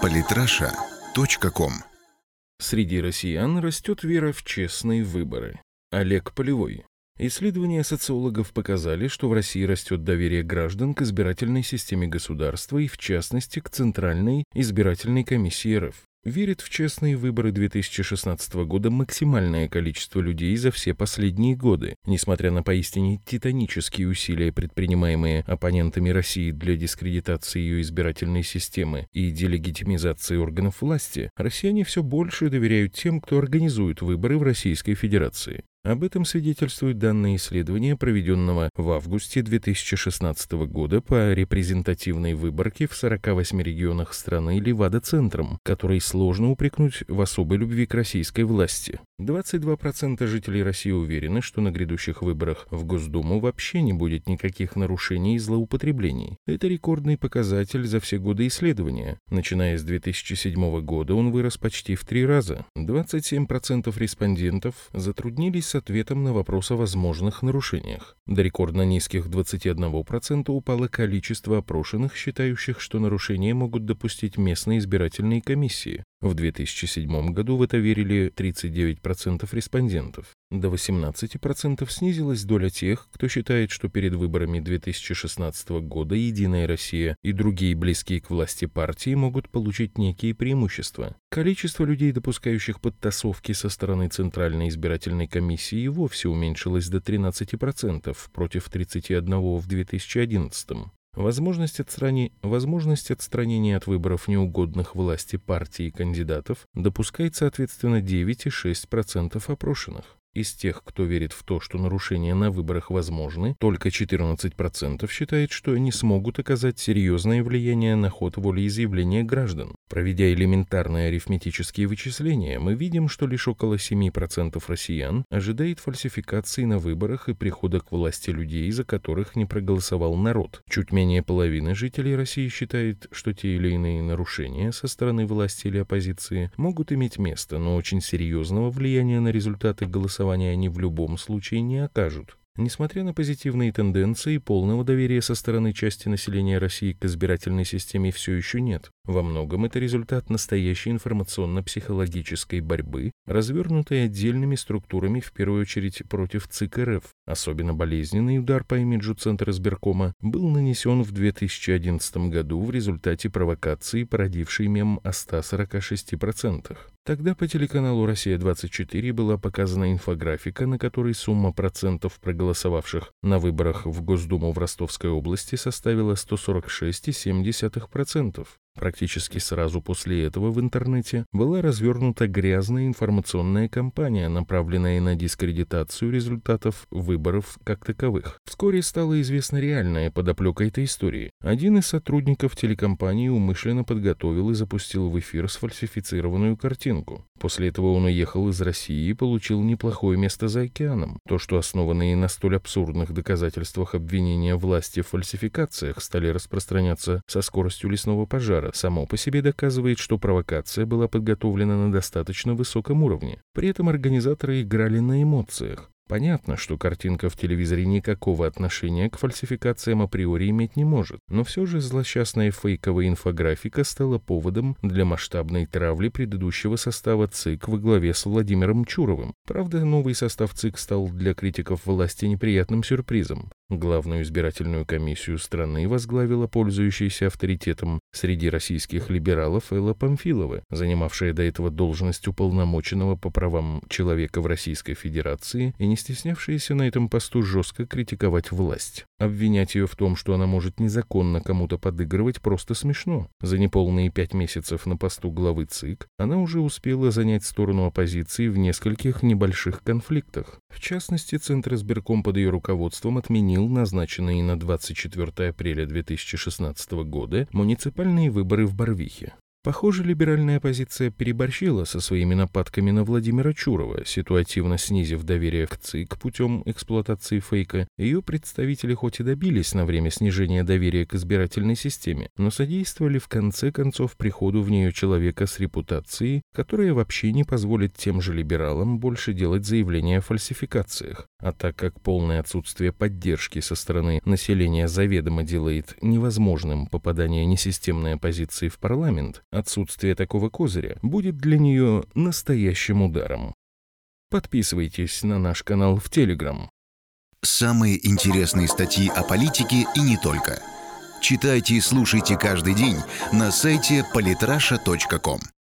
Политраша.ком Среди россиян растет вера в честные выборы. Олег Полевой. Исследования социологов показали, что в России растет доверие граждан к избирательной системе государства и, в частности, к Центральной избирательной комиссии РФ. Верит в честные выборы 2016 года максимальное количество людей за все последние годы, несмотря на поистине титанические усилия, предпринимаемые оппонентами России для дискредитации ее избирательной системы и делегитимизации органов власти, россияне все больше доверяют тем, кто организует выборы в Российской Федерации. Об этом свидетельствуют данные исследования, проведенного в августе 2016 года по репрезентативной выборке в 48 регионах страны Левада-центром, который сложно упрекнуть в особой любви к российской власти. 22% жителей России уверены, что на грядущих выборах в Госдуму вообще не будет никаких нарушений и злоупотреблений. Это рекордный показатель за все годы исследования. Начиная с 2007 года он вырос почти в три раза. 27% респондентов затруднились с ответом на вопрос о возможных нарушениях. До рекордно низких 21% упало количество опрошенных, считающих, что нарушения могут допустить местные избирательные комиссии. В 2007 году в это верили 39% респондентов. До 18% снизилась доля тех, кто считает, что перед выборами 2016 года «Единая Россия» и другие близкие к власти партии могут получить некие преимущества. Количество людей, допускающих подтасовки со стороны Центральной избирательной комиссии, вовсе уменьшилось до 13% против 31% в 2011. Возможность, отстрани... Возможность отстранения от выборов неугодных власти партий и кандидатов допускает, соответственно, 9,6% опрошенных. Из тех, кто верит в то, что нарушения на выборах возможны, только 14% считает, что они смогут оказать серьезное влияние на ход волеизъявления граждан. Проведя элементарные арифметические вычисления, мы видим, что лишь около 7% россиян ожидает фальсификации на выборах и прихода к власти людей, за которых не проголосовал народ. Чуть менее половины жителей России считает, что те или иные нарушения со стороны власти или оппозиции могут иметь место, но очень серьезного влияния на результаты голосования голосования они в любом случае не окажут. Несмотря на позитивные тенденции, полного доверия со стороны части населения России к избирательной системе все еще нет. Во многом это результат настоящей информационно-психологической борьбы, развернутой отдельными структурами, в первую очередь против ЦИК РФ. Особенно болезненный удар по имиджу Центра избиркома был нанесен в 2011 году в результате провокации, породившей мем о 146%. Тогда по телеканалу «Россия-24» была показана инфографика, на которой сумма процентов проголосовавших на выборах в Госдуму в Ростовской области составила 146,7%. Практически сразу после этого в интернете была развернута грязная информационная кампания, направленная на дискредитацию результатов выборов как таковых. Вскоре стала известна реальная подоплека этой истории. Один из сотрудников телекомпании умышленно подготовил и запустил в эфир сфальсифицированную картинку. После этого он уехал из России и получил неплохое место за океаном. То, что основанные на столь абсурдных доказательствах обвинения власти в фальсификациях стали распространяться со скоростью лесного пожара, удара само по себе доказывает, что провокация была подготовлена на достаточно высоком уровне. При этом организаторы играли на эмоциях. Понятно, что картинка в телевизоре никакого отношения к фальсификациям априори иметь не может, но все же злосчастная фейковая инфографика стала поводом для масштабной травли предыдущего состава ЦИК во главе с Владимиром Чуровым. Правда, новый состав ЦИК стал для критиков власти неприятным сюрпризом. Главную избирательную комиссию страны возглавила пользующаяся авторитетом среди российских либералов Элла Памфилова, занимавшая до этого должность уполномоченного по правам человека в Российской Федерации и не стеснявшаяся на этом посту жестко критиковать власть. Обвинять ее в том, что она может незаконно кому-то подыгрывать, просто смешно. За неполные пять месяцев на посту главы ЦИК она уже успела занять сторону оппозиции в нескольких небольших конфликтах. В частности, Центр избирком под ее руководством отменил отменил назначенные на 24 апреля 2016 года муниципальные выборы в Барвихе. Похоже, либеральная оппозиция переборщила со своими нападками на Владимира Чурова, ситуативно снизив доверие к ЦИК путем эксплуатации фейка. Ее представители хоть и добились на время снижения доверия к избирательной системе, но содействовали в конце концов приходу в нее человека с репутацией, которая вообще не позволит тем же либералам больше делать заявления о фальсификациях. А так как полное отсутствие поддержки со стороны населения заведомо делает невозможным попадание несистемной оппозиции в парламент, Отсутствие такого козыря будет для нее настоящим ударом. Подписывайтесь на наш канал в Телеграм. Самые интересные статьи о политике и не только. Читайте и слушайте каждый день на сайте polytrasha.com.